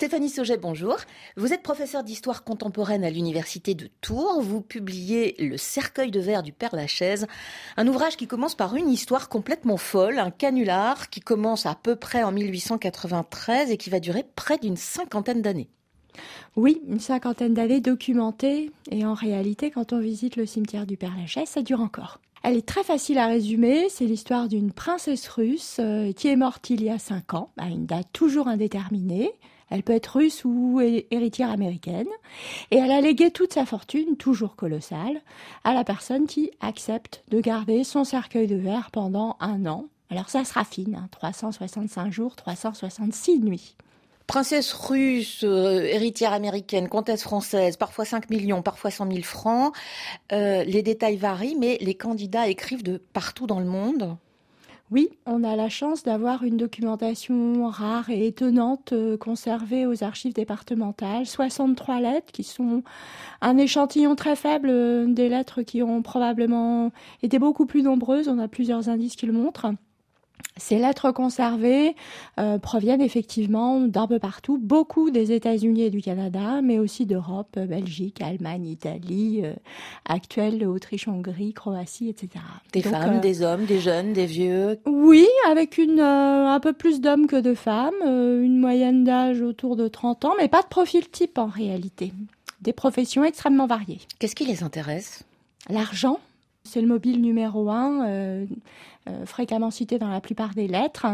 Stéphanie Sauget, bonjour. Vous êtes professeur d'histoire contemporaine à l'université de Tours. Vous publiez Le cercueil de verre du Père Lachaise, un ouvrage qui commence par une histoire complètement folle, un canular qui commence à peu près en 1893 et qui va durer près d'une cinquantaine d'années. Oui, une cinquantaine d'années documentées. Et en réalité, quand on visite le cimetière du Père Lachaise, ça dure encore. Elle est très facile à résumer. C'est l'histoire d'une princesse russe euh, qui est morte il y a cinq ans, à une date toujours indéterminée. Elle peut être russe ou héritière américaine. Et elle a légué toute sa fortune, toujours colossale, à la personne qui accepte de garder son cercueil de verre pendant un an. Alors ça se raffine, 365 hein, jours, 366 nuits. Princesse russe, euh, héritière américaine, comtesse française, parfois 5 millions, parfois 100 000 francs. Euh, les détails varient, mais les candidats écrivent de partout dans le monde. Oui, on a la chance d'avoir une documentation rare et étonnante euh, conservée aux archives départementales. 63 lettres qui sont un échantillon très faible des lettres qui ont probablement été beaucoup plus nombreuses. On a plusieurs indices qui le montrent. Ces lettres conservées euh, proviennent effectivement d'un peu partout, beaucoup des États-Unis et du Canada, mais aussi d'Europe, Belgique, Allemagne, Italie, euh, actuelle Autriche, Hongrie, Croatie, etc. Des femmes, euh, des hommes, des jeunes, des vieux? Oui, avec une, un peu plus d'hommes que de femmes, une moyenne d'âge autour de 30 ans, mais pas de profil type en réalité. Des professions extrêmement variées. Qu'est-ce qui les intéresse? L'argent, c'est le mobile numéro un, euh, euh, fréquemment cité dans la plupart des lettres.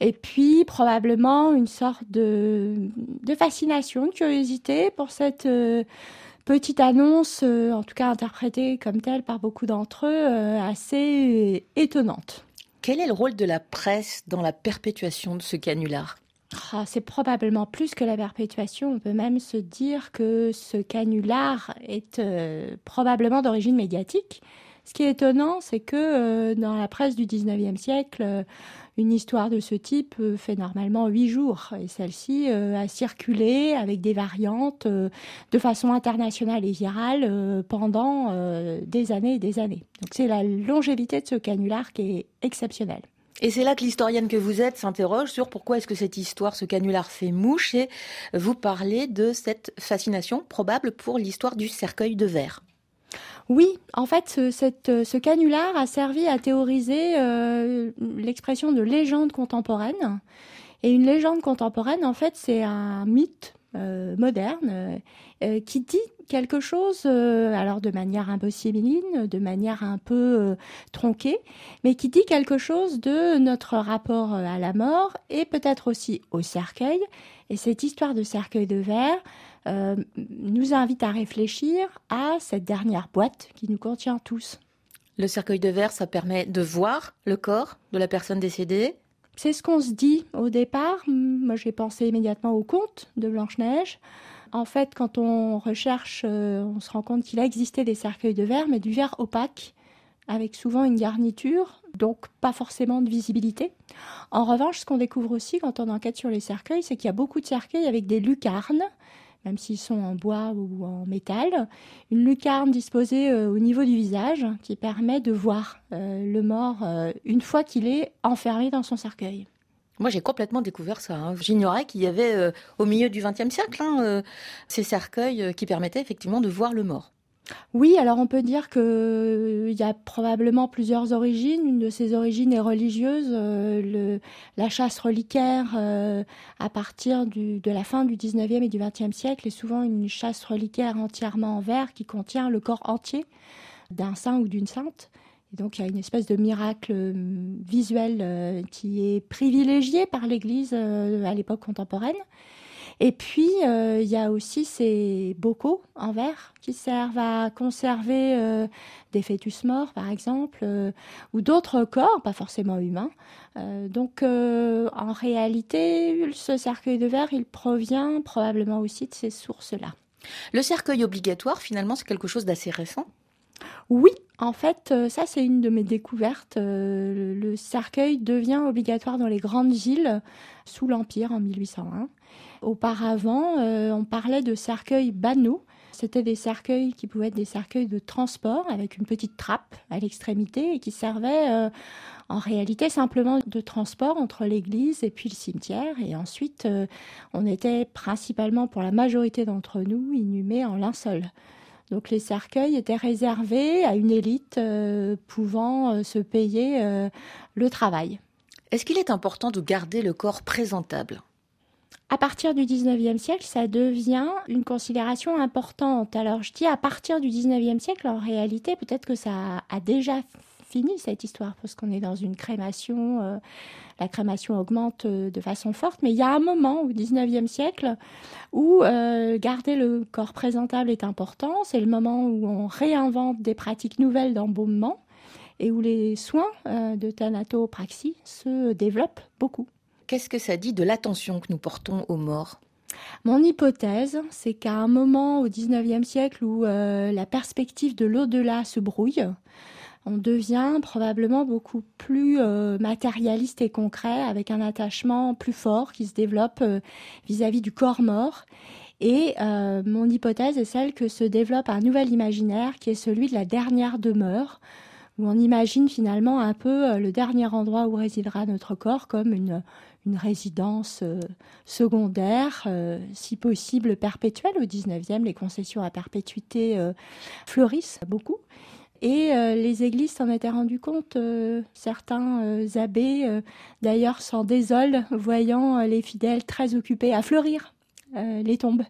Et puis probablement une sorte de, fascination, de curiosité pour cette euh, petite annonce, en tout cas interprétée comme telle par beaucoup d'entre eux, assez étonnante. Quel est le rôle de la presse dans la perpétuation de ce canular? Ah, c'est probablement plus que la perpétuation. On peut même se dire que ce canular est probablement d'origine médiatique. Ce qui est étonnant, c'est que euh, dans la presse du 19e siècle, euh, une histoire de ce type euh, fait normalement huit jours. Et celle-ci a circulé avec des variantes de façon internationale et virale pendant des années et des années. Donc c'est la longévité de ce canular qui est exceptionnelle. Et c'est là que l'historienne que vous êtes s'interroge sur pourquoi est-ce que cette histoire, ce canular fait mouche, et vous parlez de cette fascination probable pour l'histoire du cercueil de verre. Oui, en fait, ce, canular a servi à théoriser euh, l'expression de légende contemporaine. Et une légende contemporaine, en fait, c'est un mythe euh, moderne euh, qui dit quelque chose, alors de manière un peu de manière un peu tronquée, mais qui dit quelque chose de notre rapport à la mort et peut-être aussi au cercueil. Et cette histoire de cercueil de verre, euh, nous invite à réfléchir à cette dernière boîte qui nous contient tous. Le cercueil de verre, ça permet de voir le corps de la personne décédée C'est ce qu'on se dit au départ. Moi, j'ai pensé immédiatement au conte de Blanche-Neige. En fait, quand on recherche, euh, on se rend compte qu'il a existé des cercueils de verre, mais du verre opaque, avec souvent une garniture, donc pas forcément de visibilité. En revanche, ce qu'on découvre aussi quand on enquête sur les cercueils, c'est qu'il y a beaucoup de cercueils avec des lucarnes même s'ils sont en bois ou en métal, une lucarne disposée euh, au niveau du visage qui permet de voir euh, le mort euh, une fois qu'il est enfermé dans son cercueil. Moi, j'ai complètement découvert ça. Hein. J'ignorais qu'il y avait au milieu du XXe siècle hein, ces cercueils qui permettaient effectivement de voir le mort. Oui, alors on peut dire qu'il euh, y a probablement plusieurs origines. Une de ces origines est religieuse, euh, la chasse reliquaire euh, à partir de la fin du 19e et du 20e siècle est souvent une chasse reliquaire entièrement en verre qui contient le corps entier d'un saint ou d'une sainte. Et donc il y a une espèce de miracle visuel qui est privilégié par l'Église à l'époque contemporaine. Et puis, euh, il y a aussi ces bocaux en verre qui servent à conserver euh, des fœtus morts, par exemple, euh, ou d'autres corps, pas forcément humains. donc, en réalité, ce cercueil de verre, il provient probablement aussi de ces sources-là. Le cercueil obligatoire, finalement, c'est quelque chose d'assez récent? Oui, en fait, ça c'est une de mes découvertes. Le cercueil devient obligatoire dans les grandes villes sous l'Empire en 1801. Auparavant, euh, on parlait de cercueils banaux, C'était des cercueils qui pouvaient être des cercueils de transport avec une petite trappe à l'extrémité et qui servaient euh, en réalité simplement de transport entre l'église et puis le cimetière. Et ensuite, euh, on était principalement pour la majorité d'entre nous inhumés en linceul. Donc les cercueils étaient réservés à une élite pouvant se payer le travail. Est-ce qu'il est important de garder le corps présentable? À partir du 19e siècle, ça devient une considération importante. Alors je dis à partir du 19e siècle, en réalité, peut-être que ça a déjà fini cette histoire, parce qu'on est dans une crémation, euh, la crémation augmente euh, de façon forte, mais il y a un moment au 19e siècle où euh, garder le corps présentable est important, c'est le moment où on réinvente des pratiques nouvelles d'embaumement et où les soins de thanatopraxie se développent beaucoup. Qu'est-ce que ça dit de l'attention que nous portons aux morts? Mon hypothèse, c'est qu'à un moment au XIXe siècle où euh, la perspective de l'au-delà se brouille, on devient probablement beaucoup plus euh, matérialiste et concret, avec un attachement plus fort qui se développe euh, vis-à-vis du corps mort. Et mon hypothèse est celle que se développe un nouvel imaginaire qui est celui de la dernière demeure, où on imagine finalement un peu le dernier endroit où résidera notre corps comme une, une résidence euh, secondaire, euh, si possible perpétuelle. Au 19e, les concessions à perpétuité euh, fleurissent beaucoup. Et les églises s'en étaient rendues compte. certains abbés, d'ailleurs, s'en désolent, voyant les fidèles très occupés à fleurir les tombes,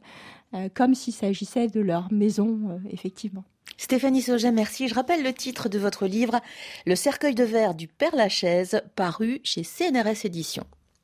comme s'il s'agissait de leur maison, effectivement. Stéphanie Sauget, merci. Je rappelle le titre de votre livre, Le cercueil de verre du Père Lachaise, paru chez CNRS Éditions.